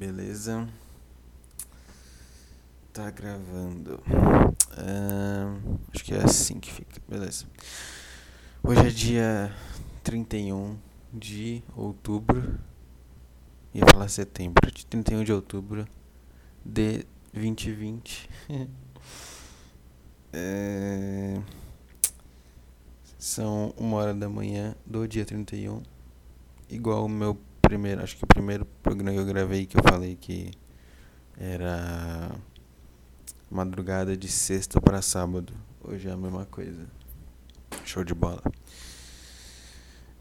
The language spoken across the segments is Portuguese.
Beleza? Tá gravando. acho que é assim que fica. Beleza. Hoje é dia 31 de outubro. Ia falar setembro. De 31 de outubro de 2020. é... São uma hora da manhã do dia 31. Igual o meu primeiro, acho que o primeiro programa que eu gravei que eu falei que era madrugada de sexta para sábado. Hoje é a mesma coisa. Show de bola.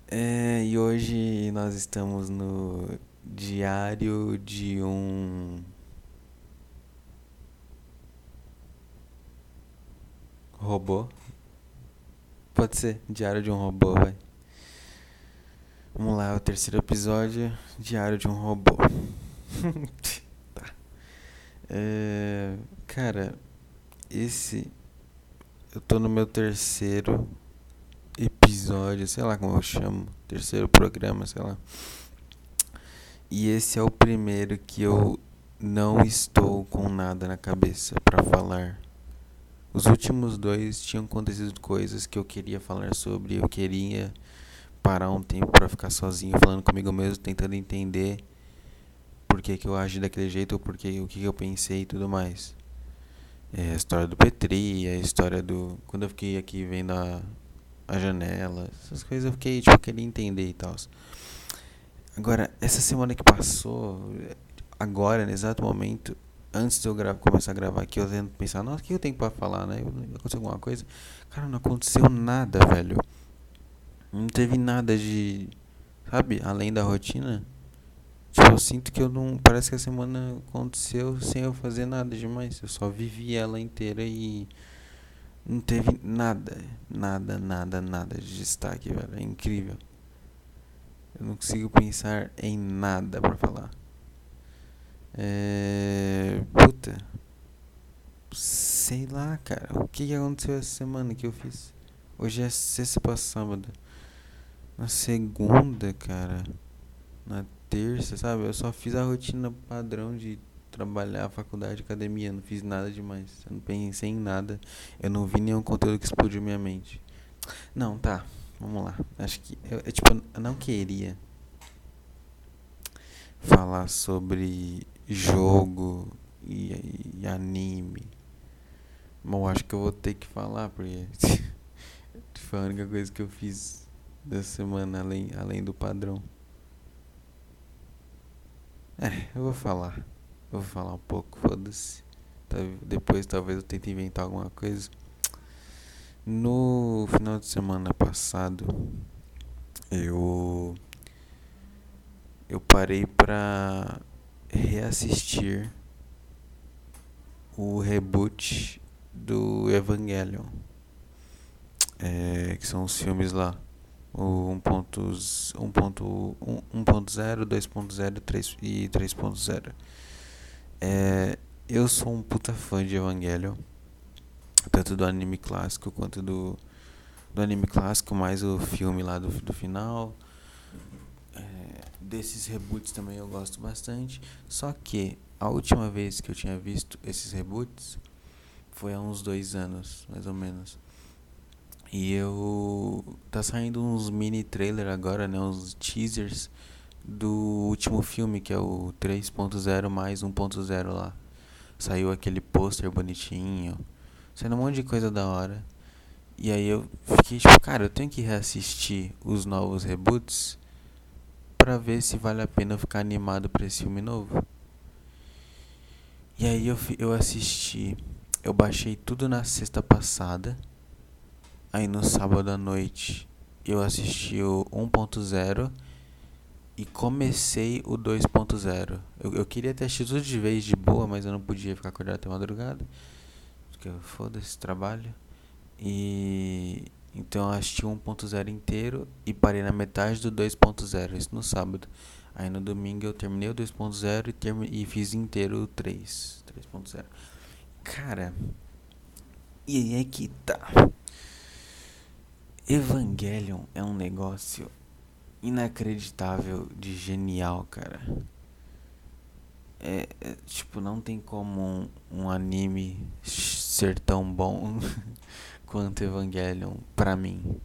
É, e hoje nós estamos no diário de um robô. Pode ser, diário de um robô, vai. Vamos lá, o terceiro episódio, Diário de um Robô. tá. É, cara, esse. Eu tô no meu terceiro episódio, sei lá como eu chamo. Terceiro programa, sei lá. E esse é o primeiro que eu não estou com nada na cabeça para falar. Os últimos dois tinham acontecido coisas que eu queria falar sobre, eu queria parar um tempo para ficar sozinho falando comigo mesmo, tentando entender por que, que eu agi daquele jeito, ou porque, o que, que eu pensei e tudo mais. É a história do Petri, a história do. Quando eu fiquei aqui vendo a, a janela, essas coisas eu fiquei, tipo, queria entender e tal. Agora, essa semana que passou, agora, no exato momento, antes de eu gravar, começar a gravar aqui, eu tento pensar, nossa, o que eu tenho pra falar, né? Aconteceu alguma coisa? Cara, não aconteceu nada, velho. Não teve nada de. Sabe? Além da rotina. Tipo, eu sinto que eu não. Parece que a semana aconteceu sem eu fazer nada demais. Eu só vivi ela inteira e. Não teve nada. Nada, nada, nada de destaque, velho. É incrível. Eu não consigo pensar em nada pra falar. É. Puta. Sei lá, cara. O que aconteceu essa semana que eu fiz? Hoje é sexta pra sábado. Na segunda, cara. Na terça, sabe? Eu só fiz a rotina padrão de trabalhar, faculdade, academia. Não fiz nada demais. Eu não pensei em nada. Eu não vi nenhum conteúdo que explodiu minha mente. Não, tá. Vamos lá. Acho que. Eu, eu tipo, eu não queria falar sobre jogo e, e anime. Bom, acho que eu vou ter que falar, porque foi a única coisa que eu fiz da semana, além, além do padrão. É, eu vou falar. Eu vou falar um pouco, foda-se. Depois talvez eu tente inventar alguma coisa. No final de semana passado, eu eu parei pra reassistir o reboot do Evangelion. É, que são os filmes lá o 1.0, 2.0 e 3.0. É, eu sou um puta fã de Evangelion, tanto do anime clássico quanto do, do anime clássico, mais o filme lá do, do final. É, desses reboots também eu gosto bastante. Só que a última vez que eu tinha visto esses reboots foi há uns dois anos, mais ou menos. E eu. Tá saindo uns mini trailer agora, né? Uns teasers do último filme, que é o 3.0 mais 1.0 lá. Saiu aquele pôster bonitinho. Saindo um monte de coisa da hora. E aí eu fiquei tipo, cara, eu tenho que reassistir os novos reboots para ver se vale a pena ficar animado para esse filme novo. E aí eu, eu assisti, eu baixei tudo na sexta passada Aí no sábado à noite eu assisti o 1.0 e comecei o 2.0. Eu, eu queria ter assistido tudo de vez de boa, mas eu não podia ficar acordado até madrugada. Porque foda-se trabalho. E então eu assisti o 1.0 inteiro e parei na metade do 2.0, isso no sábado. Aí no domingo eu terminei o 2.0 e, term... e fiz inteiro o 3, 3.0. Cara, e aí é que tá. Evangelion é um negócio inacreditável de genial, cara. é, é, tipo, não tem como um, um anime ser tão bom quanto Evangelion pra mim.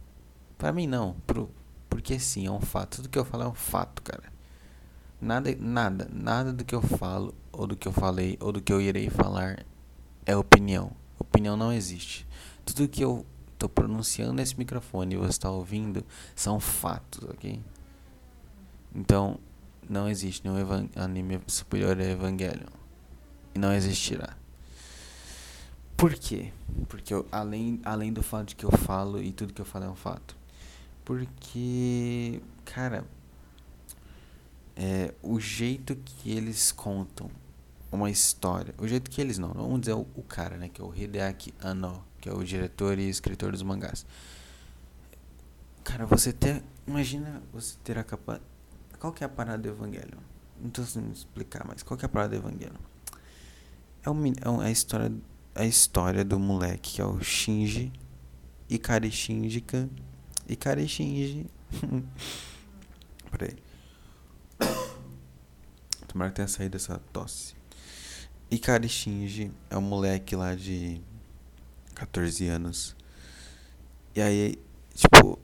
Pra mim não, pro, porque sim, é um fato. Tudo que eu falo é um fato, cara. Nada, nada, nada do que eu falo, ou do que eu falei, ou do que eu irei falar é opinião. Opinião não existe. Tudo que eu tô pronunciando nesse microfone e você está ouvindo são fatos, ok? Então, não existe nenhum anime superior a Evangelion. E não existirá. Por quê? Porque eu, além, além do fato de que eu falo e tudo que eu falo é um fato. Porque, cara, é, o jeito que eles contam uma história, o jeito que eles não, vamos dizer o, o cara, né, que é o Hideaki Anno, que é o diretor e escritor dos mangás. Cara, você ter, imagina você ter a capa, qual que é a parada do Evangelho? Não tô me explicar, mas qual que é a parada do Evangelho? É, um, é a história a história do moleque que é o Shinji Ikari Shinjika Ikari Shinji Peraí Tomara que tenha saído essa tosse. Ikari Shinji é um moleque lá de 14 anos. E aí, tipo,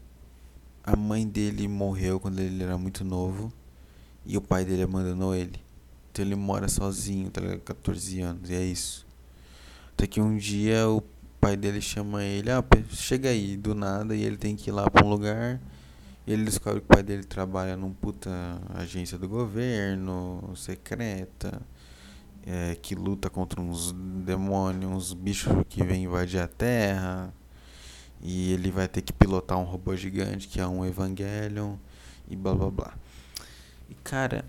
a mãe dele morreu quando ele era muito novo. E o pai dele abandonou ele. Então ele mora sozinho, tá ligado? 14 anos, e é isso. Até que um dia o pai dele chama ele, ah, chega aí, do nada, e ele tem que ir lá pra um lugar ele descobre que o pai dele trabalha num puta agência do governo, secreta, é, que luta contra uns demônios, uns bichos que vêm invadir a Terra. E ele vai ter que pilotar um robô gigante que é um Evangelion e blá blá blá. E cara.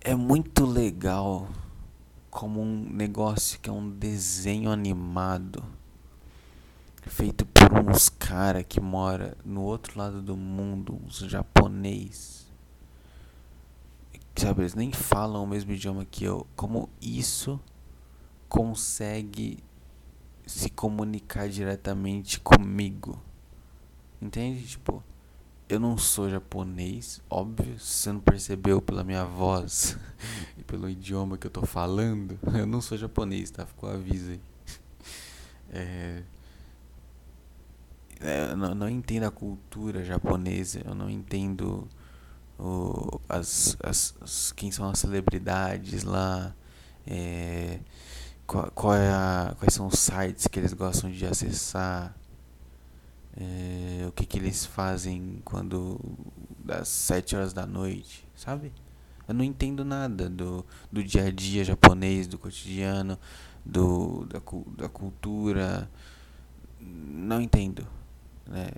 É muito legal como um negócio que é um desenho animado feito por uns cara que mora no outro lado do mundo, uns japonês. Sabe, eles nem falam o mesmo idioma que eu. Como isso consegue se comunicar diretamente comigo? Entende? Tipo, eu não sou japonês, óbvio, se você não percebeu pela minha voz e pelo idioma que eu tô falando, eu não sou japonês, tá? Ficou aviso aí. É, é, eu não, não entendo a cultura japonesa, eu não entendo o, as, as, as quem são as celebridades lá, é, qual, qual é a, quais são os sites que eles gostam de acessar, é, o que, que eles fazem quando das sete horas da noite, sabe? Eu não entendo nada do, do dia a dia japonês, do cotidiano, do, da, da cultura. Não entendo. Né?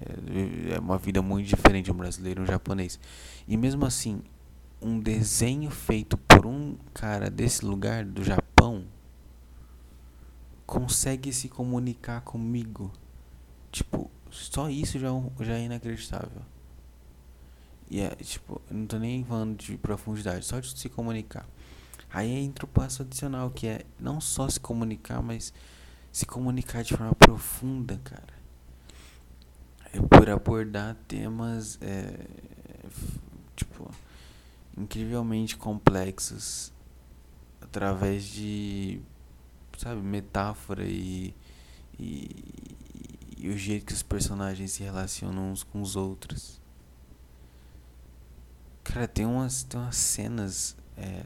É uma vida muito diferente um brasileiro e um japonês. E mesmo assim, um desenho feito por um cara desse lugar, do Japão, consegue se comunicar comigo. Tipo, só isso já, é já é inacreditável. E é, tipo, não tô nem falando de profundidade, só de se comunicar. Aí entra o passo adicional, que é não só se comunicar, mas se comunicar de forma profunda, cara é por abordar temas é, incrivelmente complexos através de sabe metáfora e, e, e, o jeito que os personagens se relacionam uns com os outros cara tem umas tem umas cenas é,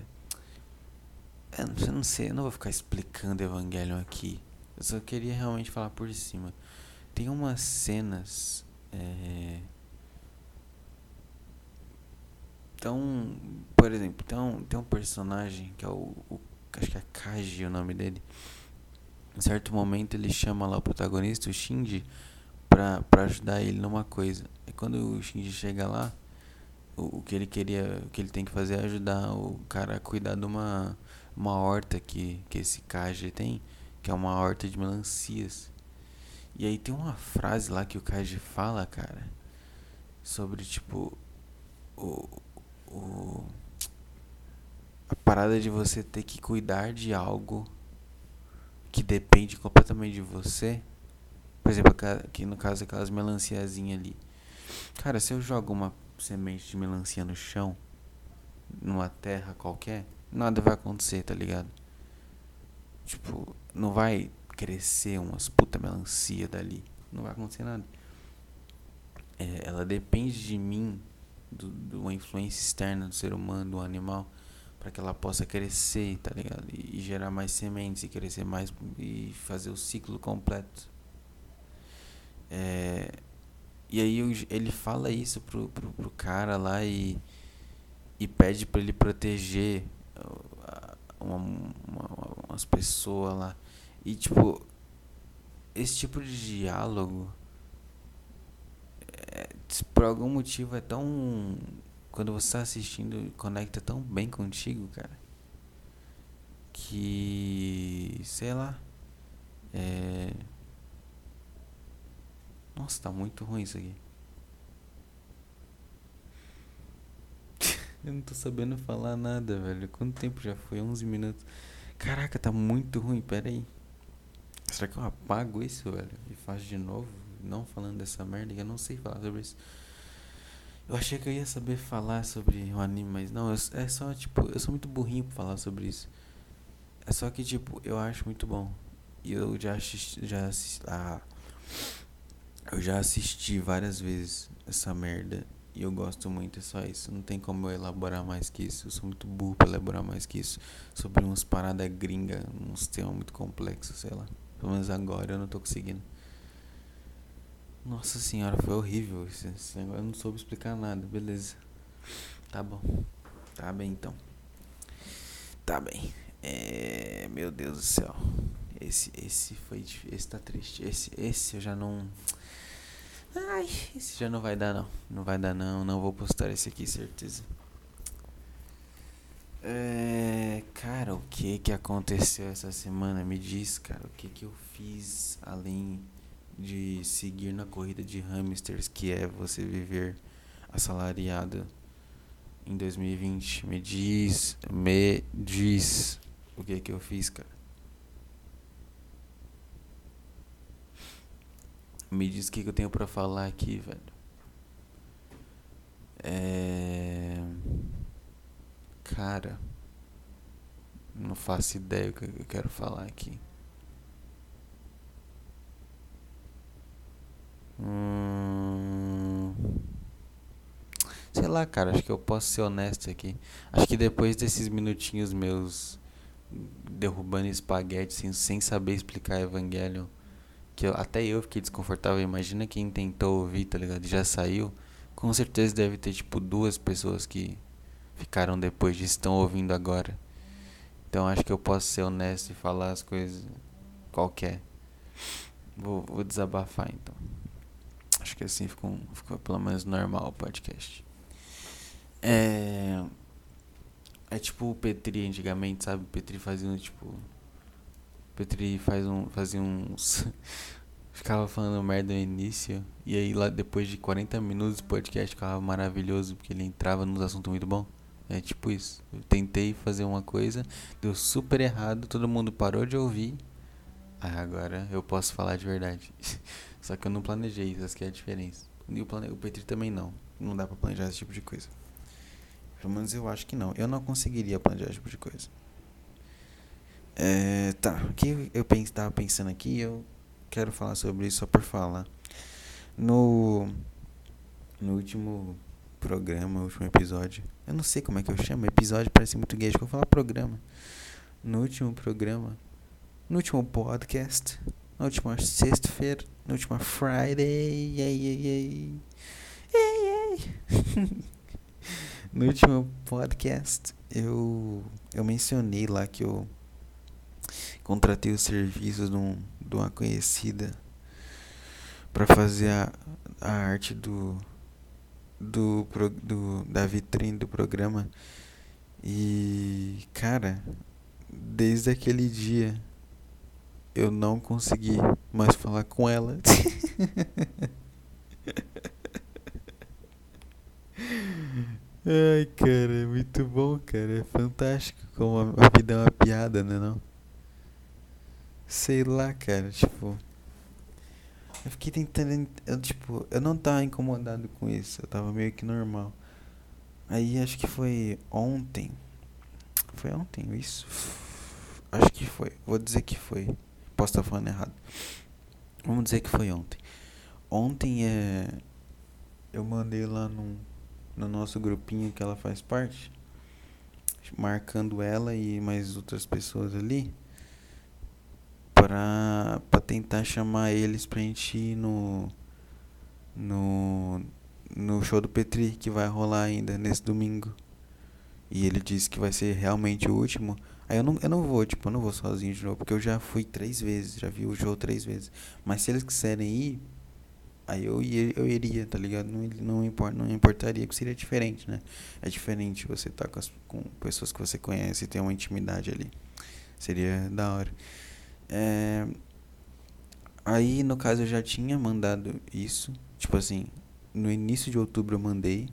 eu não sei eu não vou ficar explicando Evangelion aqui eu só queria realmente falar por cima tem umas cenas. É, então, por exemplo, tem um, tem um personagem que é o, o. Acho que é Kaji o nome dele. Em certo momento ele chama lá o protagonista, o Shinji, pra, pra ajudar ele numa coisa. E quando o Shinji chega lá, o, o que ele queria, o que ele tem que fazer é ajudar o cara a cuidar de uma, uma horta que, que esse Kaji tem, que é uma horta de melancias. E aí tem uma frase lá que o Kaji fala, cara, sobre tipo o, o a parada de você ter que cuidar de algo que depende completamente de você. Por exemplo, aqui no caso aquelas melanciazinhas ali. Cara, se eu jogo uma semente de melancia no chão, numa terra qualquer, nada vai acontecer, tá ligado? Tipo, não vai crescer umas puta melancia dali. Não vai acontecer nada. É, ela depende de mim, de uma influência externa do ser humano, do animal, para que ela possa crescer, tá ligado? E, e, gerar mais sementes e crescer mais e fazer o ciclo completo. É, e aí ele fala isso pro, pro, pro cara lá e, e pede para ele proteger uma, uma, umas pessoas lá. E tipo, esse tipo de diálogo é, por algum motivo é tão. Quando você está assistindo, conecta tão bem contigo, cara. Que. Sei lá. É. Nossa, tá muito ruim isso aqui. eu não tô sabendo falar nada, velho. Quanto tempo já foi? 11 minutos. Caraca, tá muito ruim. Pera aí. Será que eu apago isso, velho? E faço de novo? Não falando dessa merda? Eu não sei falar sobre isso. Eu achei que eu ia saber falar sobre o anime, mas não. Eu, é só, tipo, eu sou muito burrinho pra falar sobre isso. É só que, tipo, eu acho muito bom. E eu já assisti. Já assisti ah, eu já assisti várias vezes essa merda. E eu gosto muito, é só isso. Não tem como eu elaborar mais que isso. Eu sou muito burro pra elaborar mais que isso. Sobre umas paradas gringa, uns temas muito complexos, sei lá. Pelo menos agora eu não tô conseguindo. Nossa senhora, foi horrível esse, esse negócio. Eu não soube explicar nada, beleza. Tá bom. Tá bem então. Tá bem. É. Meu Deus do céu. Esse, esse foi difícil. Esse tá triste. Esse, esse eu já não. Ai, esse já não vai dar não. Não vai dar não. Não vou postar esse aqui, certeza. É, cara, o que que aconteceu essa semana? Me diz, cara, o que que eu fiz além de seguir na corrida de hamsters, que é você viver assalariado em 2020? Me diz, me diz o que que eu fiz, cara. Me diz o que, que eu tenho para falar aqui, velho. É. Cara. Não faço ideia o que eu quero falar aqui. Hum... Sei lá, cara, acho que eu posso ser honesto aqui. Acho que depois desses minutinhos meus derrubando espaguete sem, sem saber explicar Evangelion que eu, até eu fiquei desconfortável. Imagina quem tentou ouvir, tá ligado? Já saiu. Com certeza deve ter, tipo, duas pessoas que ficaram depois disso estão ouvindo agora. Então acho que eu posso ser honesto e falar as coisas qualquer. Vou, vou desabafar então. Acho que assim ficou, ficou pelo menos normal o podcast. É. É tipo o Petri antigamente, sabe? O Petri fazia tipo Petri faz um, fazia uns. ficava falando merda no início. E aí, lá depois de 40 minutos do podcast, ficava maravilhoso, porque ele entrava nos assuntos muito bom. É tipo isso. Eu tentei fazer uma coisa, deu super errado, todo mundo parou de ouvir. Ah, agora eu posso falar de verdade. Só que eu não planejei, essa que é a diferença. E o, plane... o Petri também não. Não dá pra planejar esse tipo de coisa. Pelo menos eu acho que não. Eu não conseguiria planejar esse tipo de coisa. É, tá, o que eu estava pensando aqui, eu quero falar sobre isso só por falar. No, no último programa, último episódio, eu não sei como é que eu chamo, episódio parece muito gay, acho que eu vou falar programa. No último programa, no último podcast, na última sexta-feira, na última Friday, ei, ei, ei, ei, ei. no último podcast, eu, eu mencionei lá que eu contratei os serviços de, um, de uma conhecida para fazer a, a arte do, do, do da vitrine do programa e cara desde aquele dia eu não consegui mais falar com ela Ai, cara, é muito bom, cara. É fantástico como a vida é uma piada, né não? Sei lá, cara, tipo. Eu fiquei tentando. Eu, tipo, eu não tava incomodado com isso. Eu tava meio que normal. Aí acho que foi ontem. Foi ontem isso? Acho que foi. Vou dizer que foi. Posso estar falando errado. Vamos dizer que foi ontem. Ontem é. Eu mandei lá no, no nosso grupinho que ela faz parte. Marcando ela e mais outras pessoas ali pra, pra tentar chamar eles pra gente ir no, no, no show do Petri que vai rolar ainda nesse domingo. E ele disse que vai ser realmente o último. Aí eu não, eu não vou, tipo, eu não vou sozinho de novo, porque eu já fui três vezes, já vi o show três vezes. Mas se eles quiserem ir, aí eu, ia, eu iria, tá ligado? Não, não, import, não importaria, que seria diferente, né? É diferente você estar tá com, com pessoas que você conhece e ter uma intimidade ali. Seria da hora. É, aí, no caso, eu já tinha mandado isso. Tipo assim, no início de outubro eu mandei.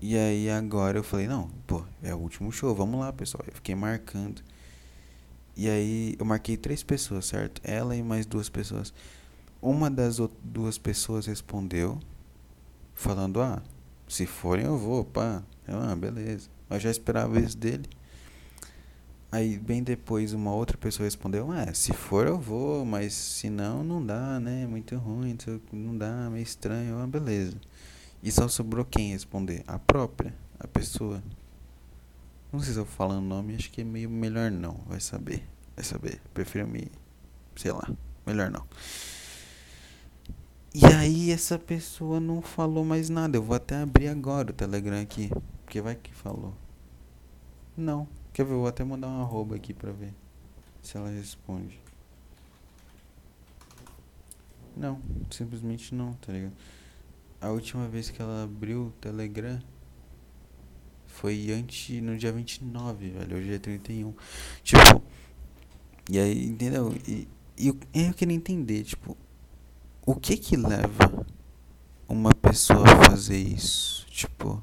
E aí agora eu falei, não, pô, é o último show, vamos lá, pessoal. Eu fiquei marcando. E aí eu marquei três pessoas, certo? Ela e mais duas pessoas. Uma das duas pessoas respondeu, falando, ah, se forem eu vou, pá. Eu, ah, beleza. Eu já esperava isso dele. Aí, bem depois, uma outra pessoa respondeu: É, se for eu vou, mas se não, não dá, né? Muito ruim, não dá, meio estranho. Ah, beleza. E só sobrou quem responder? A própria, a pessoa. Não sei se eu falando o nome, acho que é meio melhor não. Vai saber, vai saber. Prefiro me. Sei lá, melhor não. E aí, essa pessoa não falou mais nada. Eu vou até abrir agora o Telegram aqui. Porque vai que falou. Não. Quer ver? Eu vou até mandar um arroba aqui pra ver se ela responde. Não, simplesmente não, tá ligado? A última vez que ela abriu o Telegram foi antes, no dia 29, velho. Hoje é 31. Tipo, e aí, entendeu? E, e eu, eu queria entender, tipo, o que que leva uma pessoa a fazer isso? Tipo,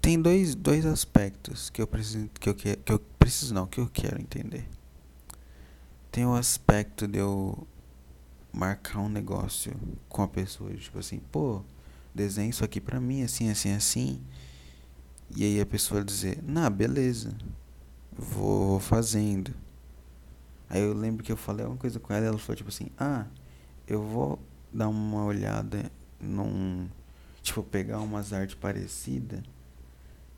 tem dois, dois aspectos que eu preciso que eu, que, que eu preciso não, que eu quero entender. Tem o aspecto de eu marcar um negócio com a pessoa, tipo assim, pô, desenhe isso aqui pra mim, assim, assim, assim. E aí a pessoa dizer, nah, beleza, vou fazendo. Aí eu lembro que eu falei alguma coisa com ela, ela falou tipo assim, ah, eu vou dar uma olhada num. Tipo, pegar umas artes parecidas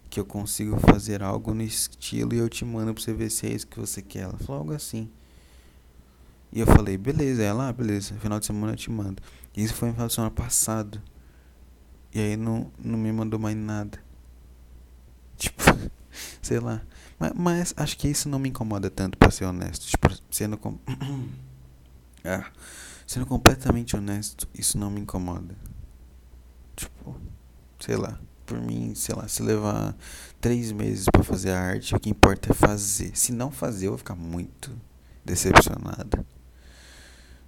que eu consigo fazer algo no estilo e eu te mando pra você ver se é isso que você quer. Ela falou algo assim. E eu falei, beleza, ela, ah, beleza, final de semana eu te mando. E isso foi no final de semana passado. E aí não, não me mandou mais nada. Tipo, sei lá. Mas, mas, acho que isso não me incomoda tanto, pra ser honesto. Tipo, sendo com... ah, sendo completamente honesto, isso não me incomoda. Tipo, sei lá por mim, sei lá, se levar três meses para fazer a arte, o que importa é fazer. Se não fazer, eu vou ficar muito decepcionado.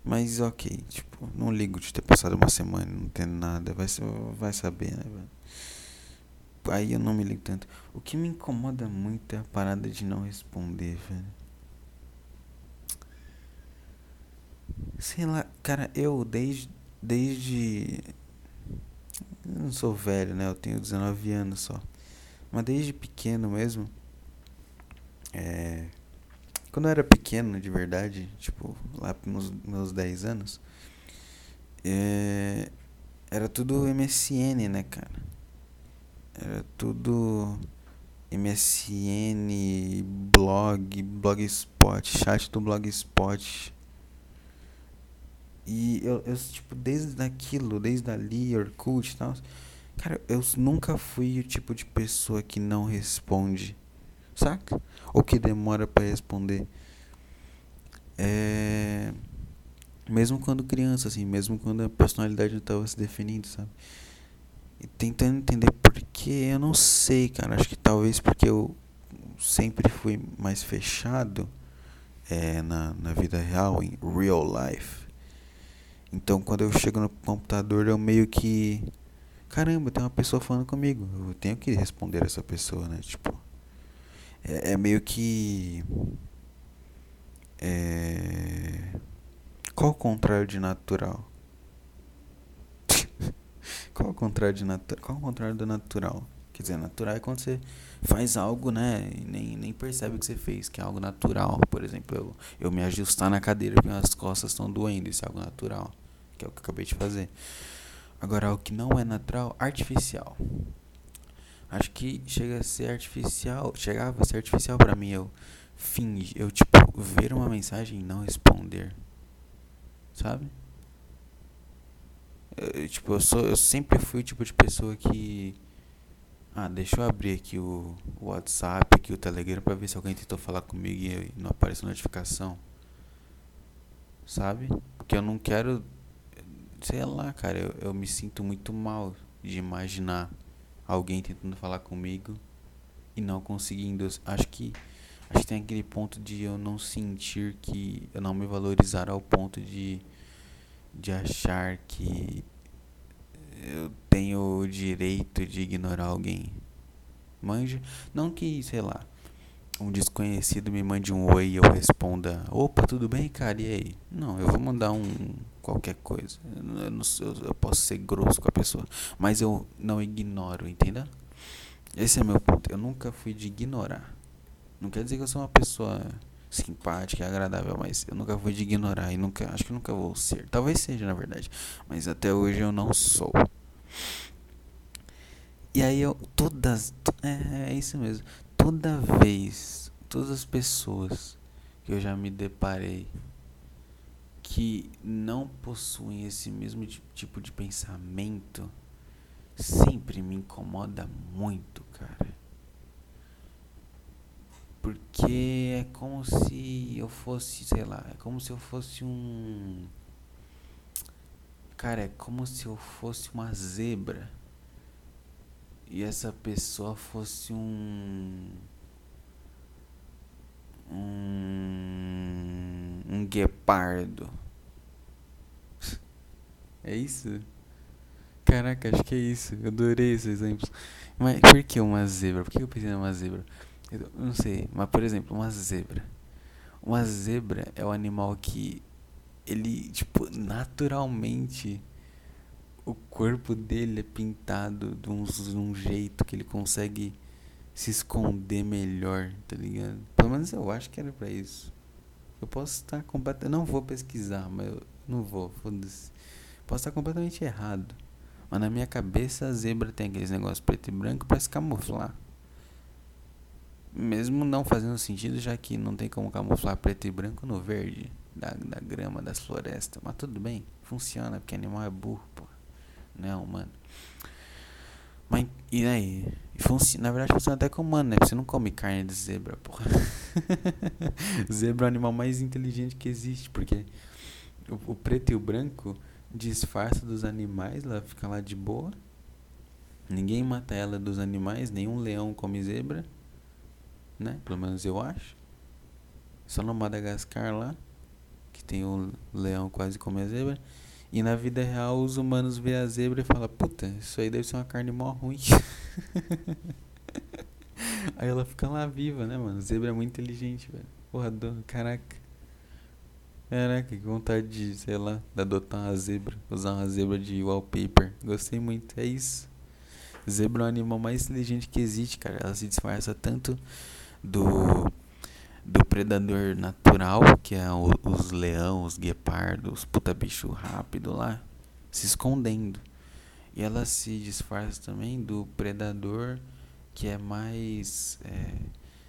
Mas ok, tipo, não ligo de ter passado uma semana não tendo nada, vai, vai saber, né, velho? Aí eu não me ligo tanto. O que me incomoda muito é a parada de não responder, velho. Sei lá, cara, eu desde, desde eu não sou velho, né? Eu tenho 19 anos só. Mas desde pequeno mesmo. É, quando eu era pequeno, de verdade, tipo, lá nos meus 10 anos. É, era tudo MSN, né, cara? Era tudo MSN, blog, blogspot, chat do blogspot. E eu, eu, tipo, desde aquilo, desde ali, Orkut e tal. Cara, eu nunca fui o tipo de pessoa que não responde, saca? Ou que demora para responder. É. Mesmo quando criança, assim, mesmo quando a personalidade não tava se definindo, sabe? E tentando entender por que, eu não sei, cara. Acho que talvez porque eu sempre fui mais fechado é, na, na vida real, em real life então quando eu chego no computador eu meio que. Caramba, tem uma pessoa falando comigo. Eu tenho que responder essa pessoa, né? Tipo. É, é meio que. É... Qual o contrário de natural? Qual o contrário de natural? Qual o contrário do natural? Quer dizer, natural é quando você faz algo, né? E nem, nem percebe o que você fez, que é algo natural. Por exemplo, eu, eu me ajustar na cadeira porque minhas costas estão doendo. Isso é algo natural. Que é o que eu acabei de fazer. Agora, o que não é natural, artificial. Acho que chega a ser artificial. Chegava a ser artificial para mim. Eu fingir, eu tipo, ver uma mensagem e não responder. Sabe? Eu, tipo, eu, sou, eu sempre fui o tipo de pessoa que. Ah, deixa eu abrir aqui o, o WhatsApp, aqui o Telegram pra ver se alguém tentou falar comigo e não aparece notificação. Sabe? Porque eu não quero. Sei lá, cara, eu, eu me sinto muito mal de imaginar alguém tentando falar comigo e não conseguindo. Acho que acho que tem aquele ponto de eu não sentir que eu não me valorizar ao ponto de de achar que eu tenho o direito de ignorar alguém. Manja, não que, sei lá, um desconhecido me mande um oi e eu responda: "Opa, tudo bem, cara? E aí?". Não, eu vou mandar um qualquer coisa. Eu, não, eu, eu posso ser grosso com a pessoa, mas eu não ignoro, entendeu? Esse é meu ponto. Eu nunca fui de ignorar. Não quer dizer que eu sou uma pessoa simpática agradável, mas eu nunca fui de ignorar e nunca, acho que nunca vou ser. Talvez seja, na verdade, mas até hoje eu não sou. E aí eu todas é, é isso mesmo. Toda vez, todas as pessoas que eu já me deparei que não possuem esse mesmo tipo de pensamento sempre me incomoda muito, cara. Porque é como se eu fosse, sei lá, é como se eu fosse um. Cara, é como se eu fosse uma zebra e essa pessoa fosse um. Um. Um guepardo. É isso? Caraca, acho que é isso. Eu adorei esse exemplo. Mas por que uma zebra? Por que eu pensei numa zebra? Eu não sei, mas por exemplo, uma zebra. Uma zebra é o um animal que ele, tipo, naturalmente o corpo dele é pintado de um, de um jeito que ele consegue se esconder melhor, tá ligado? Pelo menos eu acho que era pra isso. Eu posso estar completamente. Não vou pesquisar, mas eu não vou, foda-se. Posso estar completamente errado. Mas na minha cabeça a zebra tem aqueles negócios preto e branco para se camuflar. Mesmo não fazendo sentido, já que não tem como camuflar preto e branco no verde da, da grama das florestas. Mas tudo bem, funciona, porque animal é burro, pô. Não é humano. Mas e aí? na verdade funciona até com humano, né? Porque você não come carne de zebra, porra. zebra é o animal mais inteligente que existe, porque o, o preto e o branco disfarça dos animais, ela fica lá de boa. Ninguém mata ela dos animais, nenhum leão come zebra, né? Pelo menos eu acho. Só no Madagascar lá, que tem o leão quase come a zebra. E na vida real os humanos vê a zebra e falam, puta, isso aí deve ser uma carne mó ruim. aí ela fica lá viva, né, mano? Zebra é muito inteligente, velho. Porra, do... caraca. Caraca, que vontade de, sei lá, de adotar uma zebra. Usar uma zebra de wallpaper. Gostei muito, é isso. Zebra é o animal mais inteligente que existe, cara. Ela se disfarça tanto do do predador natural, que é o, os leão, os guepardos, os puta bicho rápido lá, se escondendo. E ela se disfarça também do predador que é mais é,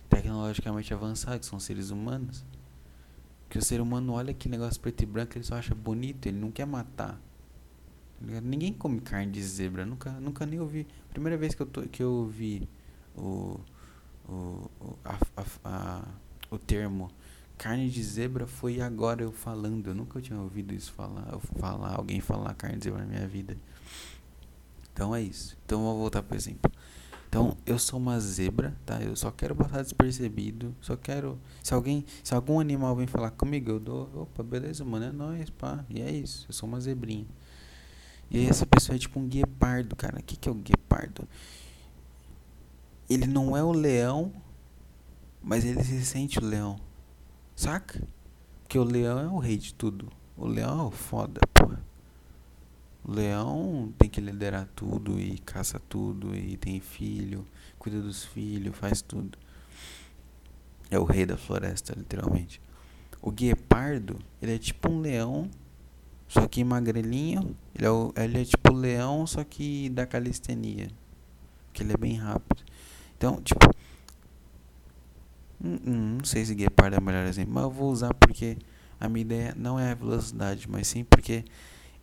tecnologicamente avançado, que são seres humanos. Que o ser humano olha aquele negócio preto e branco, ele só acha bonito, ele não quer matar. Tá Ninguém come carne de zebra, nunca, nunca nem ouvi. Primeira vez que eu, tô, que eu ouvi o, o, a, a, a, o termo carne de zebra foi agora eu falando. Eu nunca tinha ouvido isso falar, falar alguém falar carne de zebra na minha vida. Então é isso. Então vou voltar pro exemplo. Então, eu sou uma zebra, tá? Eu só quero passar despercebido. Só quero. Se alguém. Se algum animal vem falar comigo, eu dou. Opa, beleza, mano, é nóis, pá. E é isso. Eu sou uma zebrinha. E aí essa pessoa é tipo um guepardo, cara. O que, que é o guepardo? Ele não é o leão, mas ele se sente o leão. Saca? Porque o leão é o rei de tudo. O leão é o foda, porra. O leão tem que liderar tudo e caça tudo e tem filho, cuida dos filhos, faz tudo. É o rei da floresta, literalmente. O guepardo, ele é tipo um leão, só que magrelinho. Ele é, o, ele é tipo leão, só que da calistenia. Que ele é bem rápido. Então, tipo. Hum, hum, não sei se guepardo é o melhor exemplo, mas eu vou usar porque a minha ideia não é a velocidade, mas sim porque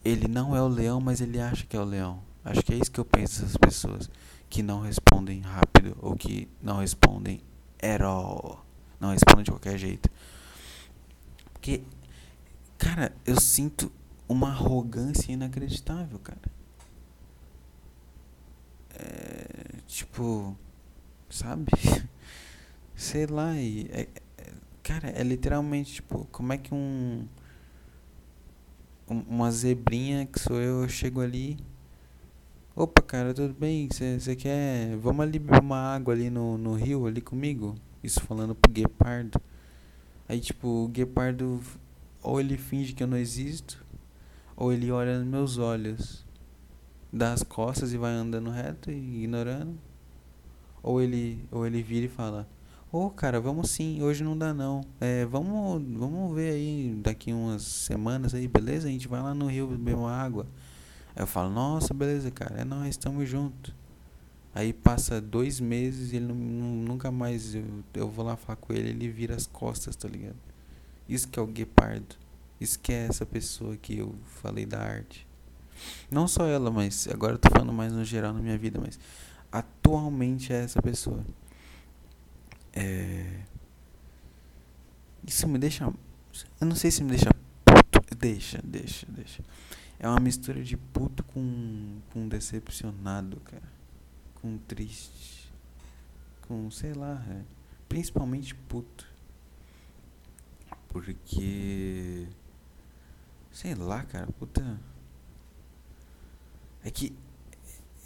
ele não é o leão, mas ele acha que é o leão. Acho que é isso que eu penso dessas pessoas que não respondem rápido ou que não respondem at all. Não respondem de qualquer jeito. Porque, cara, eu sinto uma arrogância inacreditável, cara. É, tipo, sabe? Sei lá, e, é, é, cara, é literalmente tipo, como é que um uma zebrinha que sou eu, eu chego ali. Opa, cara, tudo bem? Você quer. Vamos ali beber uma água ali no, no rio, ali comigo? Isso falando pro guepardo. Aí, tipo, o guepardo. Ou ele finge que eu não existo, ou ele olha nos meus olhos, dá as costas e vai andando reto e ignorando. Ou ele, ou ele vira e fala: Ô, oh, cara, vamos sim, hoje não dá não. É, vamos, vamos ver aí daqui umas semanas aí, beleza? A gente vai lá no rio beber uma água. Aí eu falo, nossa, beleza, cara, é nós, estamos juntos. Aí passa dois meses e ele não, nunca mais eu, eu vou lá falar com ele, ele vira as costas, tá ligado? Isso que é o guepardo. Isso que é essa pessoa que eu falei da arte. Não só ela, mas agora eu tô falando mais no geral na minha vida, mas atualmente é essa pessoa. É... Isso me deixa. Eu não sei se me deixa puto. Deixa, deixa, deixa. É uma mistura de puto com, com decepcionado, cara. Com triste. Com, sei lá, é. principalmente puto. Porque. Sei lá, cara, puta. É que.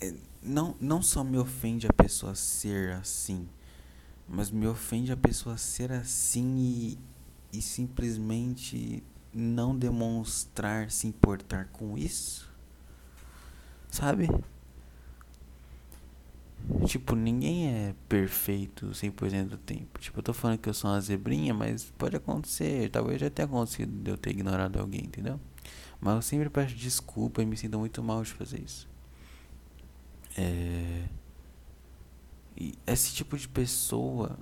É, não, não só me ofende a pessoa ser assim mas me ofende a pessoa ser assim e, e simplesmente não demonstrar se importar com isso. Sabe? Tipo, ninguém é perfeito 100% do tempo. Tipo, eu tô falando que eu sou uma zebrinha, mas pode acontecer. Talvez já tenha acontecido de eu ter ignorado alguém, entendeu? Mas eu sempre peço desculpa e me sinto muito mal de fazer isso. É. E esse tipo de pessoa,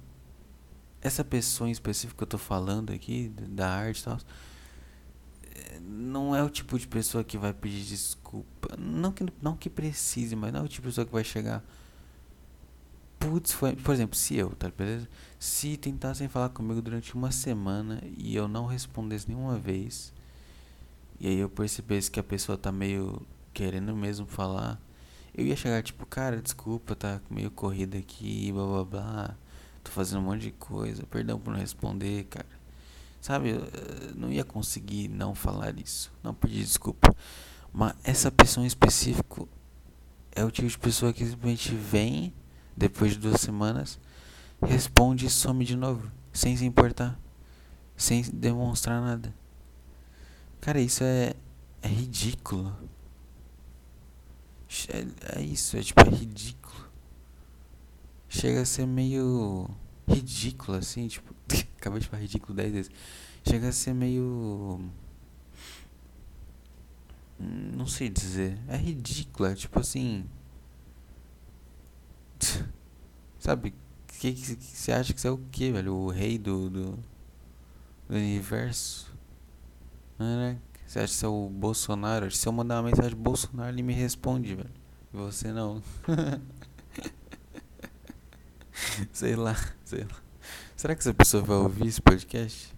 essa pessoa em específico que eu tô falando aqui, da arte e tal, eh, não é o tipo de pessoa que vai pedir desculpa. Não que, não que precise, mas não é o tipo de pessoa que vai chegar. Putz, foi. Por exemplo, se eu, tá beleza? Se tentassem falar comigo durante uma semana e eu não respondesse nenhuma vez, e aí eu percebesse que a pessoa tá meio querendo mesmo falar eu ia chegar tipo, cara, desculpa, tá meio corrida aqui, blá blá blá. Tô fazendo um monte de coisa, perdão por não responder, cara. Sabe, eu não ia conseguir não falar isso, não pedir desculpa. Mas essa pessoa em específico é o tipo de pessoa que simplesmente vem depois de duas semanas, responde e some de novo, sem se importar, sem demonstrar nada. Cara, isso é, é ridículo. É, é isso, é tipo é ridículo. Chega a ser meio ridículo assim, tipo, acabei de falar ridículo 10 vezes. Chega a ser meio não sei dizer, é ridículo, é tipo assim, sabe, que que você acha que você é o que, velho? O rei do, do, do universo? Né? Você acha que você é o Bolsonaro? Se eu mandar uma mensagem Bolsonaro, ele me responde, velho. Você não. sei lá, sei lá. Será que essa pessoa vai ouvir esse podcast?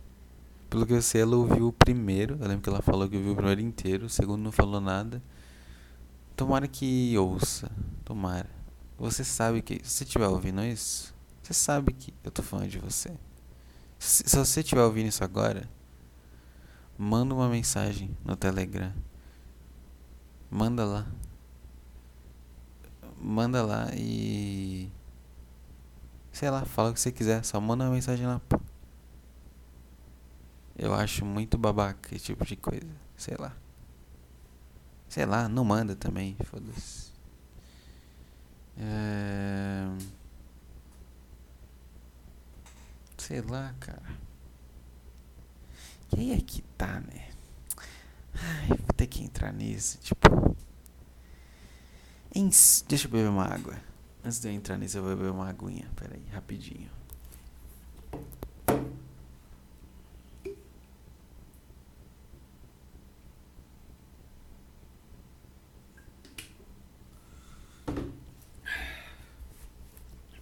Pelo que eu sei, ela ouviu o primeiro. Eu lembro que ela falou que ouviu o primeiro inteiro. O segundo não falou nada. Tomara que ouça. Tomara. Você sabe que. Se você estiver ouvindo isso, você sabe que eu tô falando de você. Se, se você estiver ouvindo isso agora, manda uma mensagem no Telegram. Manda lá. Manda lá e. Sei lá, fala o que você quiser. Só manda uma mensagem lá. Eu acho muito babaca esse tipo de coisa. Sei lá. Sei lá, não manda também, foda-se. É... Sei lá, cara. Quem é que tá, né? Ai, vou ter que entrar nisso, tipo. Deixa eu beber uma água. Antes de eu entrar nisso, eu vou beber uma aguinha. Pera aí, rapidinho.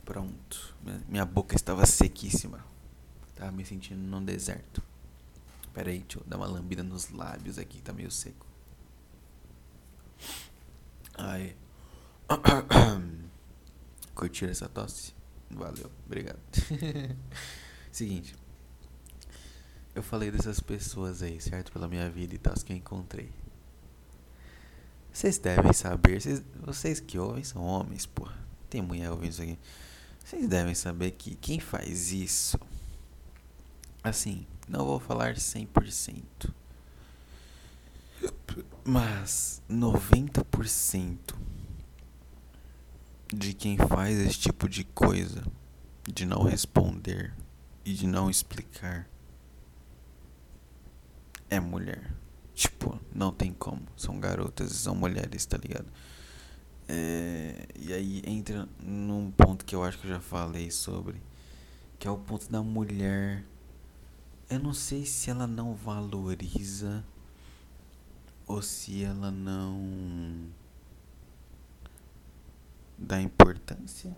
Pronto. Minha boca estava sequíssima. Tava me sentindo num deserto. Pera aí, deixa eu dar uma lambida nos lábios aqui, tá meio seco. Ai. Curtiram essa tosse? Valeu, obrigado. Seguinte. Eu falei dessas pessoas aí, certo? Pela minha vida e tal, que eu encontrei. Vocês devem saber, vocês, vocês que ouvem são homens, porra. Tem mulher ouvindo isso aqui. Vocês devem saber que quem faz isso. Assim, não vou falar 100%. Mas 90% de quem faz esse tipo de coisa, de não responder e de não explicar, é mulher. Tipo, não tem como. São garotas e são mulheres, tá ligado? É, e aí entra num ponto que eu acho que eu já falei sobre, que é o ponto da mulher. Eu não sei se ela não valoriza ou se ela não dá importância.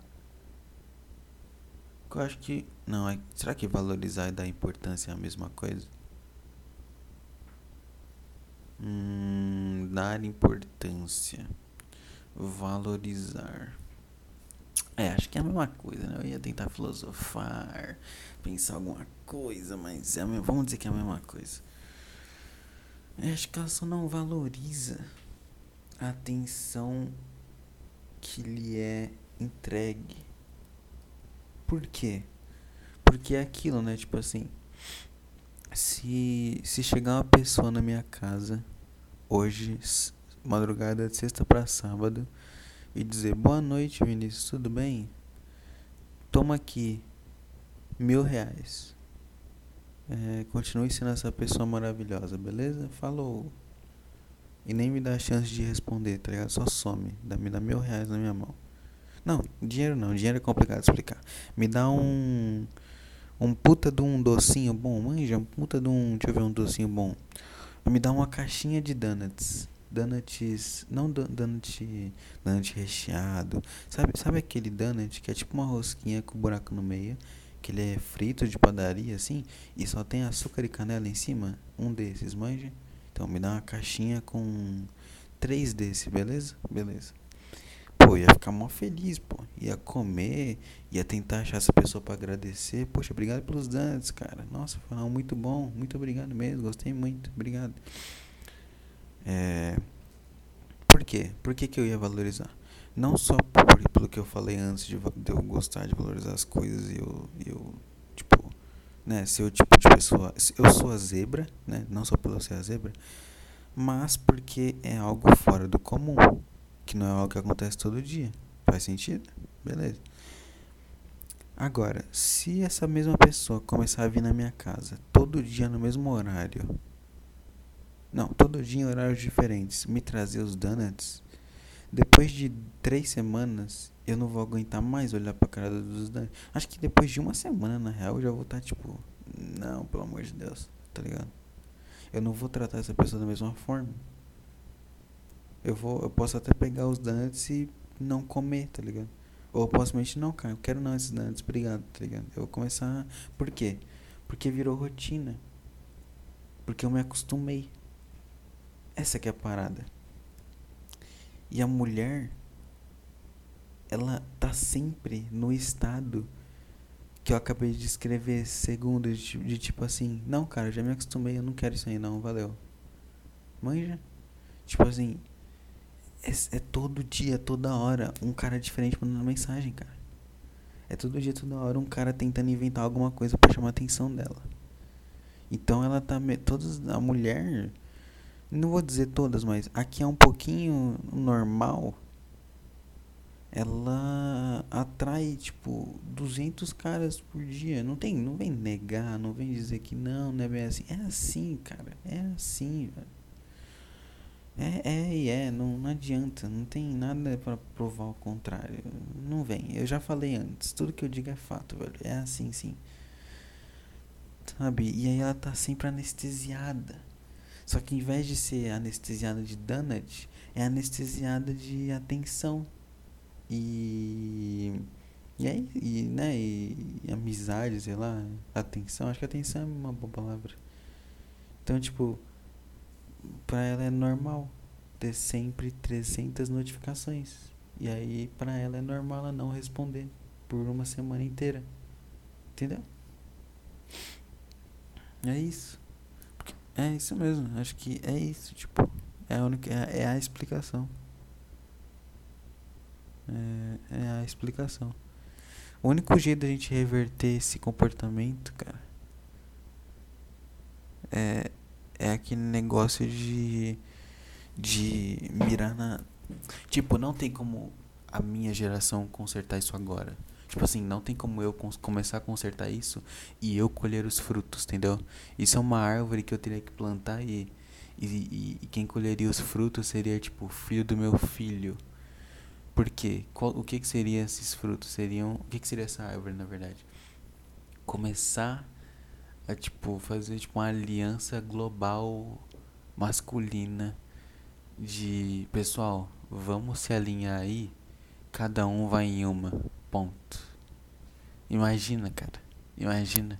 Eu acho que não é. Será que valorizar e dar importância é a mesma coisa? Hum, dar importância valorizar. É, acho que é a mesma coisa, né? Eu ia tentar filosofar, pensar alguma coisa, mas é a, vamos dizer que é a mesma coisa. Eu acho que ela só não valoriza a atenção que lhe é entregue. Por quê? Porque é aquilo, né? Tipo assim, se, se chegar uma pessoa na minha casa hoje madrugada de sexta para sábado e dizer boa noite Vinícius, tudo bem? Toma aqui mil reais. É, continue sendo essa pessoa maravilhosa, beleza? Falou. E nem me dá a chance de responder, tá ligado? Só some. Dá, me dá mil reais na minha mão. Não, dinheiro não. Dinheiro é complicado de explicar. Me dá um. Um puta de um docinho bom. Manja, um puta de um. Deixa eu ver um docinho bom. Me dá uma caixinha de donuts donuts, não donut, donut recheado. Sabe, sabe aquele donut que é tipo uma rosquinha com buraco no meio, que ele é frito de padaria assim e só tem açúcar e canela em cima? Um desses, manja? Então me dá uma caixinha com três desses, beleza? Beleza. Pô, ia ficar mó feliz, pô. Ia comer, ia tentar achar essa pessoa para agradecer. Poxa, obrigado pelos donuts, cara. Nossa, foi muito bom. Muito obrigado mesmo. Gostei muito. Obrigado. É, por quê? Por que, que eu ia valorizar? Não só por, pelo que eu falei antes de, de eu gostar de valorizar as coisas e eu, eu, tipo, né, ser o tipo de pessoa. Eu sou a zebra, né? Não só pelo ser a zebra, mas porque é algo fora do comum, que não é algo que acontece todo dia. Faz sentido? Beleza. Agora, se essa mesma pessoa começar a vir na minha casa todo dia no mesmo horário, não, todo dia em horários diferentes. Me trazer os donuts. Depois de três semanas, eu não vou aguentar mais olhar pra cara dos donuts. Acho que depois de uma semana, na real, eu já vou estar tá, tipo, não, pelo amor de Deus, tá ligado? Eu não vou tratar essa pessoa da mesma forma. Eu vou, eu posso até pegar os donuts e não comer, tá ligado? Ou eu posso mentir, não, cara, eu quero não esses donuts, obrigado, tá ligado? Eu vou começar. Por quê? Porque virou rotina. Porque eu me acostumei. Essa que é a parada. E a mulher, ela tá sempre no estado que eu acabei de descrever, segundo, de, de, tipo assim, não, cara, já me acostumei, eu não quero isso aí não, valeu. Manja? Tipo assim, é, é todo dia, toda hora, um cara diferente mandando mensagem, cara. É todo dia, toda hora, um cara tentando inventar alguma coisa para chamar a atenção dela. Então ela tá. Todas. A mulher. Não vou dizer todas, mas aqui é um pouquinho normal. Ela atrai, tipo, 200 caras por dia. Não tem, não vem negar, não vem dizer que não, não é bem assim. É assim, cara. É assim, velho. É, é e é, não, não adianta, não tem nada para provar o contrário. Não vem. Eu já falei antes, tudo que eu digo é fato, velho. É assim, sim. Sabe? E aí ela tá sempre anestesiada. Só que em vez de ser anestesiada de donut, é anestesiada de atenção. E. E aí, e, né, e, e amizade, sei lá, atenção, acho que atenção é uma boa palavra. Então, tipo, para ela é normal ter sempre 300 notificações. E aí para ela é normal ela não responder por uma semana inteira. Entendeu? É isso. É isso mesmo. Acho que é isso, tipo, é a única é, é a explicação. É, é a explicação. O único jeito da gente reverter esse comportamento, cara, é é aquele negócio de de mirar na tipo não tem como a minha geração consertar isso agora tipo assim não tem como eu começar a consertar isso e eu colher os frutos entendeu? Isso é uma árvore que eu teria que plantar e e, e quem colheria os frutos seria tipo o filho do meu filho. Por quê? Qual, o que que seria esses frutos? Seriam o que que seria essa árvore na verdade? Começar é tipo fazer tipo uma aliança global masculina de pessoal, vamos se alinhar aí, cada um vai em uma, ponto. Imagina, cara. Imagina.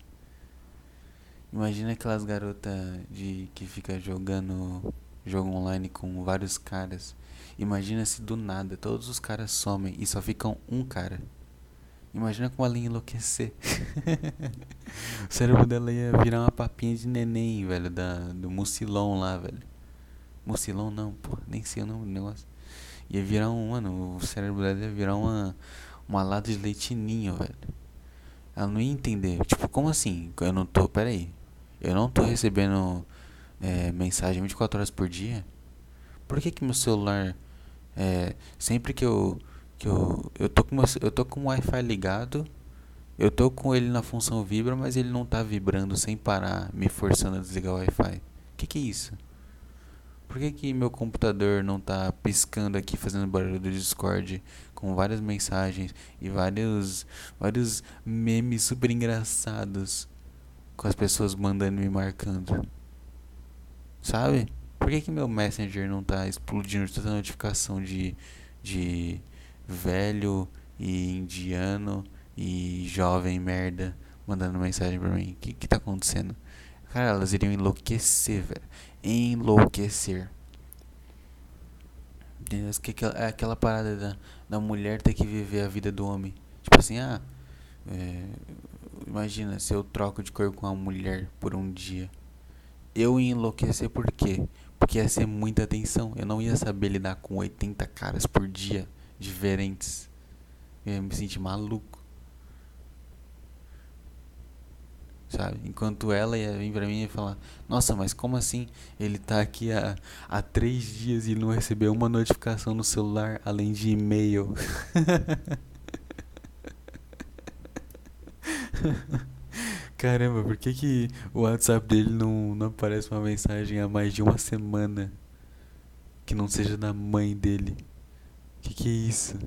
Imagina aquelas garotas de que fica jogando jogo online com vários caras. Imagina se do nada todos os caras somem e só ficam um cara. Imagina como ela ia enlouquecer. o cérebro dela ia virar uma papinha de neném, velho, da, do mucilão lá, velho. Mucilão não, pô, nem sei o nome do negócio. Ia virar um, mano, o cérebro dela ia virar uma, uma lata de leitinho, velho. Ela não ia entender. Tipo, como assim? Eu não tô, peraí. Eu não tô recebendo é, mensagem 24 horas por dia? Por que que meu celular, é, sempre que eu que eu, eu tô com meu, eu tô com o Wi-Fi ligado, eu tô com ele na função vibra, mas ele não tá vibrando sem parar, me forçando a desligar o Wi-Fi. Que que é isso? Por que que meu computador não tá piscando aqui fazendo barulho do Discord com várias mensagens e vários vários memes super engraçados com as pessoas mandando e me marcando? Sabe? Por que que meu Messenger não tá explodindo toda notificação de de velho e indiano e jovem merda mandando mensagem pra mim. O que, que tá acontecendo? Cara, elas iriam enlouquecer, velho. Enlouquecer. Entendeu? Que é aquela parada da, da mulher ter que viver a vida do homem. Tipo assim, ah. É, imagina se eu troco de cor com uma mulher por um dia. Eu ia enlouquecer por quê? Porque ia ser muita atenção. Eu não ia saber lidar com 80 caras por dia diferentes. Eu ia me sentir maluco. Sabe? Enquanto ela ia vir pra mim e falar: Nossa, mas como assim? Ele tá aqui há, há três dias e não recebeu uma notificação no celular além de e-mail. Caramba, por que, que o WhatsApp dele não, não aparece uma mensagem há mais de uma semana que não seja da mãe dele? Que que é isso?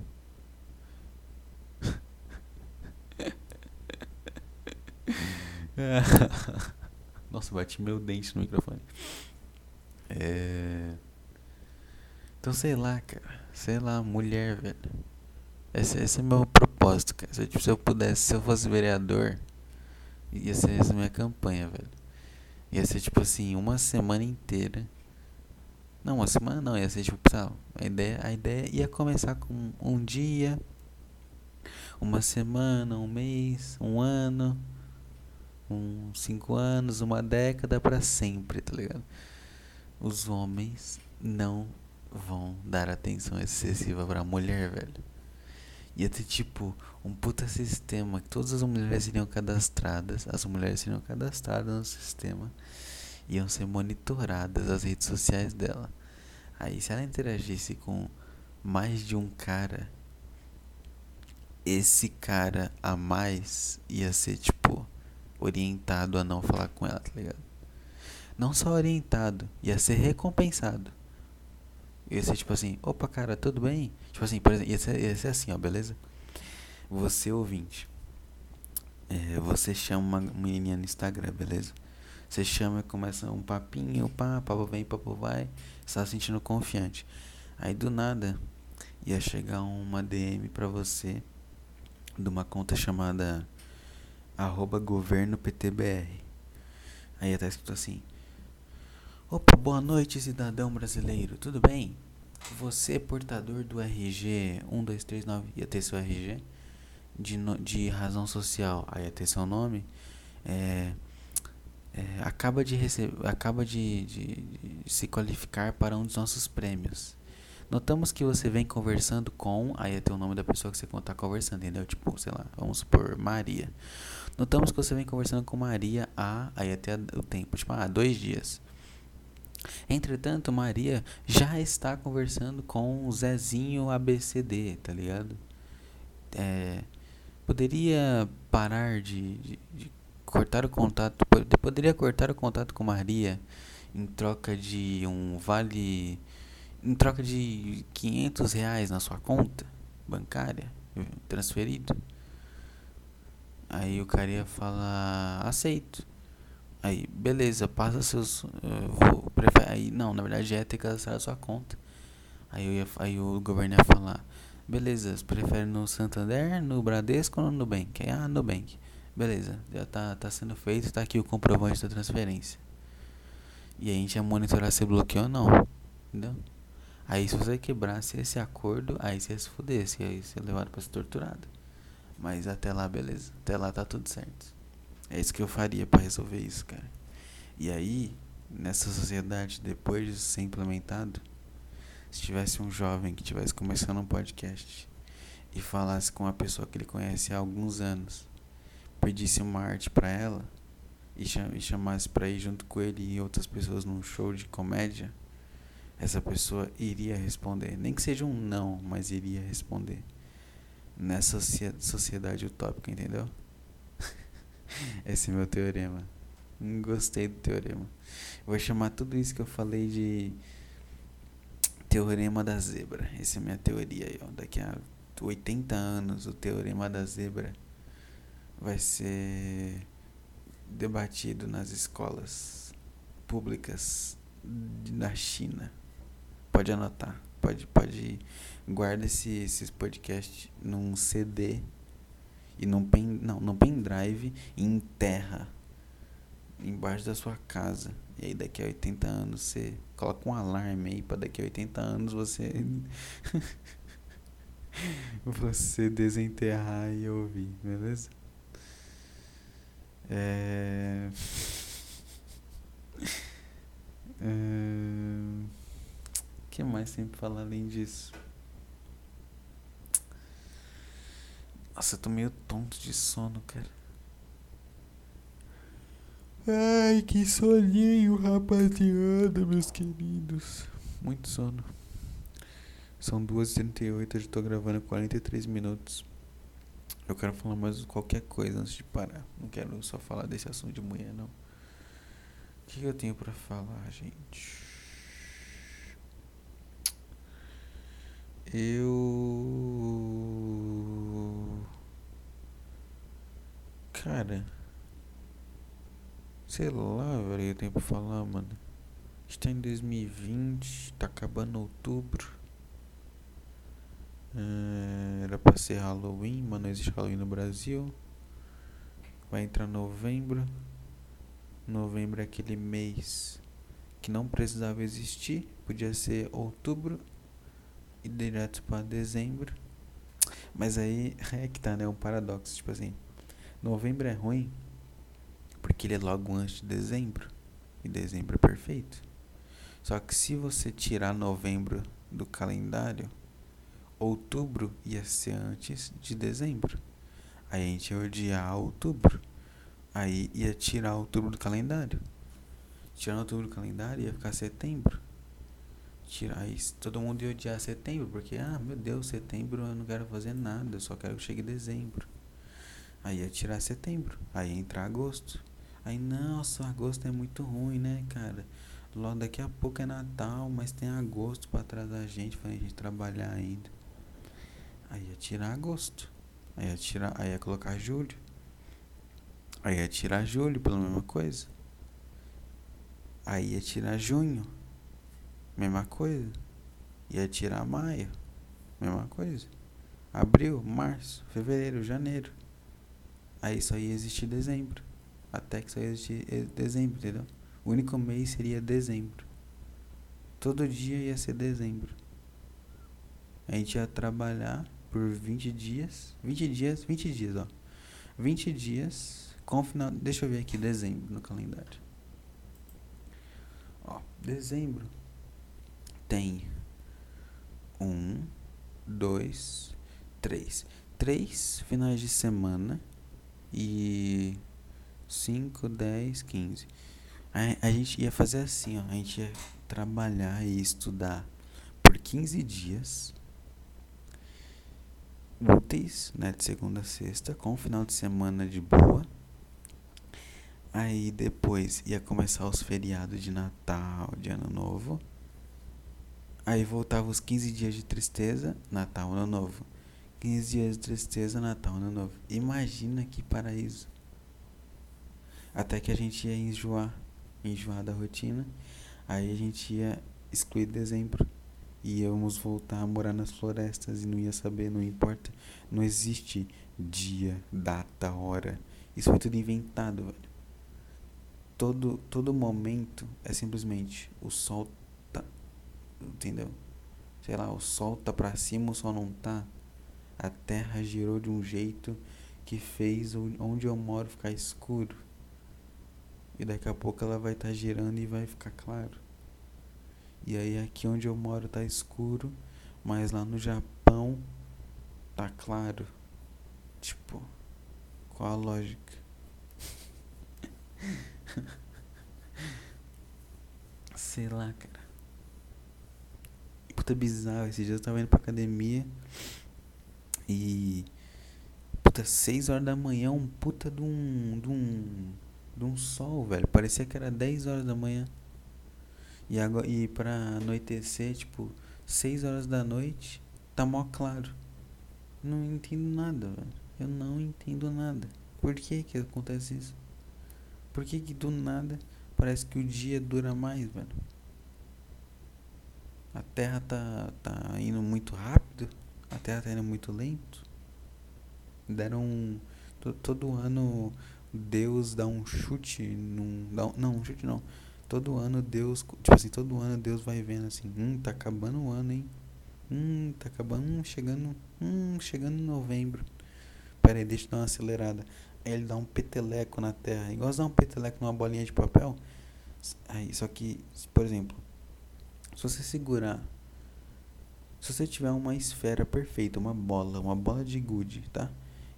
Nossa, bati meu dente no microfone. É... Então, sei lá, cara. Sei lá, mulher, velho. Esse, esse é meu propósito, cara. Se, tipo, se eu pudesse, se eu fosse vereador, ia ser essa minha campanha, velho. Ia ser tipo assim, uma semana inteira não, uma semana não, ia ser tipo, pessoal, a ideia, a ideia ia começar com um dia, uma semana, um mês, um ano, uns cinco anos, uma década para sempre, tá ligado? Os homens não vão dar atenção excessiva pra mulher, velho. Ia ter tipo um puta sistema que todas as mulheres seriam cadastradas, as mulheres seriam cadastradas no sistema, iam ser monitoradas as redes sociais dela. Aí se ela interagisse com mais de um cara, esse cara a mais ia ser tipo orientado a não falar com ela, tá ligado? Não só orientado, ia ser recompensado. Ia ser tipo assim, opa cara, tudo bem? Tipo assim, por exemplo, ia ser, ia ser assim, ó, beleza? Você ouvinte, é, você chama uma menininha no Instagram, beleza? Você chama e começa um papinho, pá, papo vem, papo vai, está se sentindo confiante. Aí do nada ia chegar uma DM pra você de uma conta chamada arroba governo PTBR. Aí estar escrito assim, Opa, boa noite, cidadão brasileiro. Tudo bem? Você, portador do RG 1239, ia ter seu RG de, de razão social, aí ia ter seu nome. É, é, acaba de, receber, acaba de, de, de se qualificar para um dos nossos prêmios. Notamos que você vem conversando com. Aí ter o nome da pessoa que você está conversando, entendeu? Tipo, sei lá, vamos supor, Maria. Notamos que você vem conversando com Maria há. Aí até o tempo, tipo, há dois dias. Entretanto, Maria já está conversando com Zezinho ABCD, tá ligado? É, poderia parar de, de, de, cortar o contato, poderia cortar o contato com Maria em troca de um vale, em troca de 500 reais na sua conta bancária, transferido. Aí o cara ia falar, aceito. Aí, beleza, passa seus. Vou, prefere, aí, não, na verdade é ter cadastrado a sua conta. Aí, eu ia, aí o governo ia falar: beleza, você prefere no Santander, no Bradesco ou no Nubank? Aí, ah, Nubank. Beleza, já tá, tá sendo feito, tá aqui o comprovante da transferência. E aí a gente ia monitorar se bloqueou ou não. Entendeu? Aí se você quebrasse esse acordo, aí você ia se fuder, você ia ser levado pra ser torturado. Mas até lá, beleza. Até lá tá tudo certo. É isso que eu faria para resolver isso, cara. E aí, nessa sociedade, depois de ser implementado, se tivesse um jovem que tivesse começando um podcast e falasse com uma pessoa que ele conhece há alguns anos, pedisse uma arte para ela e, chamasse para ir junto com ele e outras pessoas num show de comédia, essa pessoa iria responder. Nem que seja um não, mas iria responder. Nessa sociedade utópica, entendeu? Esse é meu teorema. Gostei do teorema. Vou chamar tudo isso que eu falei de teorema da zebra. Essa é a minha teoria aí, ó. Daqui a 80 anos o teorema da zebra vai ser debatido nas escolas públicas da China. Pode anotar. Pode, pode guarda esse, esses podcasts num CD e num pen, não, num pendrive e enterra embaixo da sua casa. E aí daqui a 80 anos você coloca um alarme aí para daqui a 80 anos você você desenterrar e ouvir, beleza? É... é... que mais tem pra falar além disso? Nossa, eu tô meio tonto de sono, cara. Ai, que soninho, rapaziada, meus queridos. Muito sono. São 2h38, eu já tô gravando 43 minutos. Eu quero falar mais qualquer coisa antes de parar. Não quero só falar desse assunto de mulher, não. O que eu tenho pra falar, gente? Eu. Cara. Sei lá, velho, eu tenho pra falar, mano. Está em 2020, tá acabando outubro. É, era pra ser Halloween, mas não existe Halloween no Brasil. Vai entrar novembro. Novembro é aquele mês que não precisava existir. Podia ser outubro e direto para dezembro. Mas aí é que tá, né? Um paradoxo. Tipo assim, novembro é ruim porque ele é logo antes de dezembro. E dezembro é perfeito. Só que se você tirar novembro do calendário, outubro ia ser antes de dezembro. Aí a gente ia odiar outubro. Aí ia tirar outubro do calendário. Tirando outubro do calendário ia ficar setembro. Tirar isso, todo mundo ia odiar setembro, porque, ah, meu Deus, setembro eu não quero fazer nada, eu só quero que chegue dezembro. Aí ia tirar setembro, aí ia entrar agosto. Aí, nossa, agosto é muito ruim, né, cara? Logo daqui a pouco é Natal, mas tem agosto para trás da gente, pra gente trabalhar ainda. Aí ia tirar agosto. Aí ia tirar, aí ia colocar julho. Aí ia tirar julho pela mesma coisa. Aí ia tirar junho. Mesma coisa. Ia tirar maio. Mesma coisa. Abril, março, fevereiro, janeiro. Aí só ia existir dezembro. Até que só ia existir eh, dezembro, entendeu? O único mês seria dezembro. Todo dia ia ser dezembro. A gente ia trabalhar por 20 dias. 20 dias, 20 dias, ó. 20 dias com final. Deixa eu ver aqui, dezembro no calendário. Ó, dezembro tem um, dois, três. Três finais de semana e 5, 10, 15. A, a gente ia fazer assim, ó. A gente ia trabalhar e estudar por 15 dias úteis, né, de segunda a sexta, com o final de semana de boa. Aí depois ia começar os feriados de Natal, de Ano Novo. Aí voltava os 15 dias de tristeza, Natal, Ano Novo. 15 dias de tristeza, Natal, Ano Novo. Imagina que paraíso. Até que a gente ia enjoar, enjoar da rotina. Aí a gente ia excluir dezembro. E íamos voltar a morar nas florestas e não ia saber, não importa. Não existe dia, data, hora. Isso foi tudo inventado, velho. Todo, todo momento é simplesmente o sol tá. Entendeu? Sei lá, o sol tá pra cima, o sol não tá. A terra girou de um jeito que fez onde eu moro ficar escuro. E daqui a pouco ela vai estar tá girando e vai ficar claro. E aí aqui onde eu moro tá escuro, mas lá no Japão tá claro. Tipo, qual a lógica? Sei lá, cara. Puta bizarro, esses dias eu tava indo pra academia e. Puta, 6 horas da manhã, um puta de um. de um. de um sol, velho. Parecia que era 10 horas da manhã. E, agora, e pra anoitecer, tipo, 6 horas da noite, tá mó claro. Não entendo nada, velho. Eu não entendo nada. Por que que acontece isso? Por que que do nada parece que o dia dura mais, velho? A Terra tá, tá indo muito rápido? A Terra tá indo muito lento? Deram um, todo ano Deus dá um chute num, dá não, um chute não todo ano Deus, tipo assim, todo ano Deus vai vendo assim, hum, tá acabando o ano, hein? Hum, tá acabando, hum, chegando, hum, chegando em novembro. Pera aí, deixa eu dar uma acelerada. Aí ele dá um peteleco na terra, igual dar um peteleco numa bolinha de papel. Aí, só que, por exemplo, se você segurar, se você tiver uma esfera perfeita, uma bola, uma bola de gude, tá?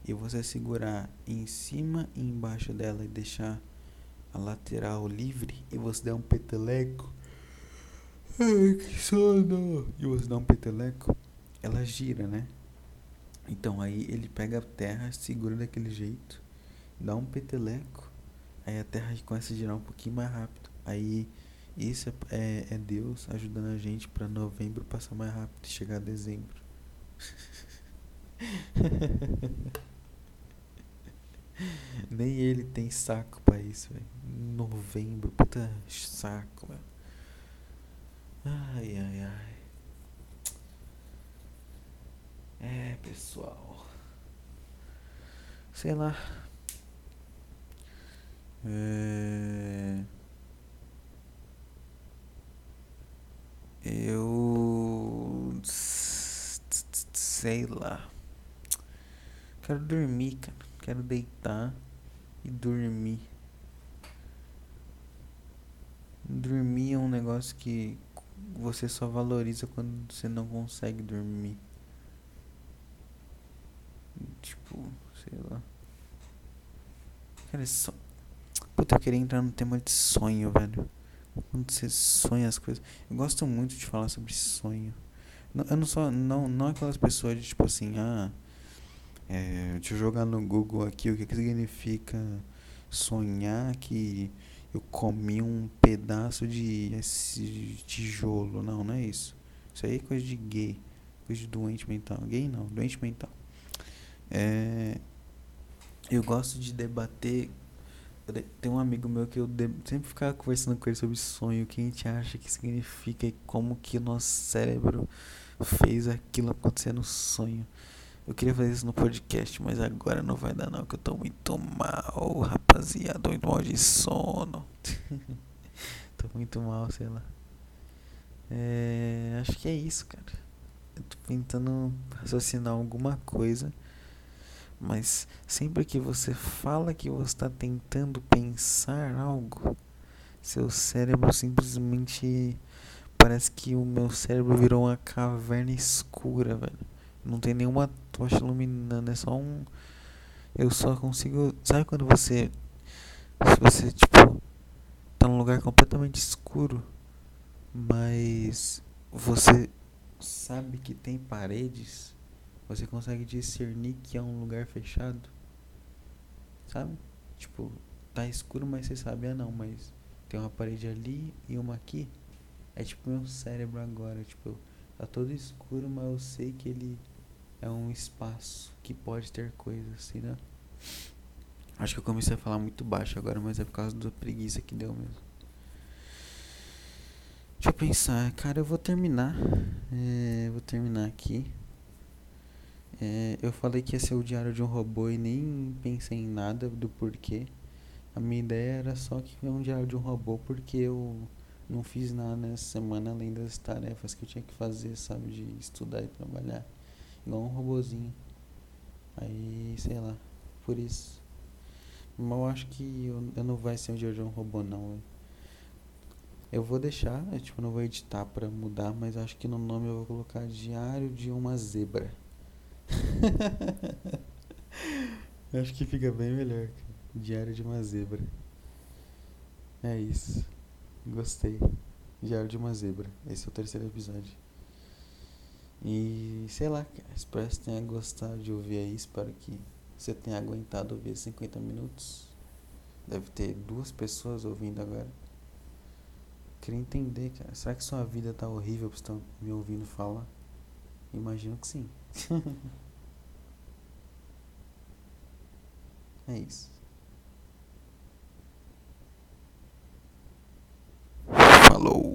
E você segurar em cima e embaixo dela e deixar a lateral livre e você dá um peteleco. Ai, que sono! E você dá um peteleco, ela gira, né? Então aí ele pega a terra, segura daquele jeito, dá um peteleco, aí a terra começa a girar um pouquinho mais rápido. Aí isso é, é, é Deus ajudando a gente para novembro passar mais rápido e chegar a dezembro. Nem ele tem saco pra isso, velho. Novembro, puta saco, velho. Ai, ai, ai. É, pessoal. Sei lá. É... Eu. Sei lá. Quero dormir, cara. Quero deitar e dormir. Dormir é um negócio que você só valoriza quando você não consegue dormir. Tipo, sei lá. Cara, só. Puta, eu queria entrar no tema de sonho, velho. Quando você sonha as coisas. Eu gosto muito de falar sobre sonho. Eu não sou. Não, não aquelas pessoas de tipo assim, ah. É, deixa eu jogar no Google aqui o que, que significa sonhar que eu comi um pedaço de esse tijolo. Não, não é isso. Isso aí é coisa de gay. Coisa de doente mental. Gay não, doente mental. É, eu gosto de debater. Tem um amigo meu que eu sempre ficava conversando com ele sobre sonho, o que a gente acha que significa e como que nosso cérebro fez aquilo acontecer no sonho. Eu queria fazer isso no podcast, mas agora não vai dar não, que eu tô muito mal, rapaziada, muito mal de sono. tô muito mal, sei lá. É, acho que é isso, cara. Eu tô tentando raciocinar alguma coisa. Mas sempre que você fala que você está tentando pensar algo, seu cérebro simplesmente. Parece que o meu cérebro virou uma caverna escura, velho. Não tem nenhuma tocha iluminando, é só um. Eu só consigo. Sabe quando você. Se você, tipo. Tá num lugar completamente escuro, mas. Você sabe que tem paredes, você consegue discernir que é um lugar fechado. Sabe? Tipo, tá escuro, mas você sabe, ah não, mas tem uma parede ali e uma aqui. É tipo meu cérebro agora, tipo, tá todo escuro, mas eu sei que ele é um espaço que pode ter coisas, assim, né? Acho que eu comecei a falar muito baixo agora, mas é por causa da preguiça que deu mesmo. Deixa eu pensar, cara, eu vou terminar. É, vou terminar aqui. É, eu falei que ia ser o diário de um robô e nem pensei em nada do porquê. A minha ideia era só que é um diário de um robô porque eu não fiz nada nessa semana além das tarefas que eu tinha que fazer, sabe? De estudar e trabalhar igual um robozinho. Aí, sei lá, por isso. Mas eu acho que eu, eu não vai ser um dia de um robô não. Eu vou deixar, eu, tipo, não vou editar pra mudar, mas acho que no nome eu vou colocar Diário de uma Zebra. acho que fica bem melhor. Diário de uma Zebra. É isso. Gostei. Diário de uma Zebra. Esse é o terceiro episódio. E sei lá, espero que você tenha gostado de ouvir aí. Espero que você tenha aguentado ouvir 50 minutos. Deve ter duas pessoas ouvindo agora. Queria entender, cara. Será que sua vida tá horrível pra estar me ouvindo falar? Imagino que sim. é isso. Falou.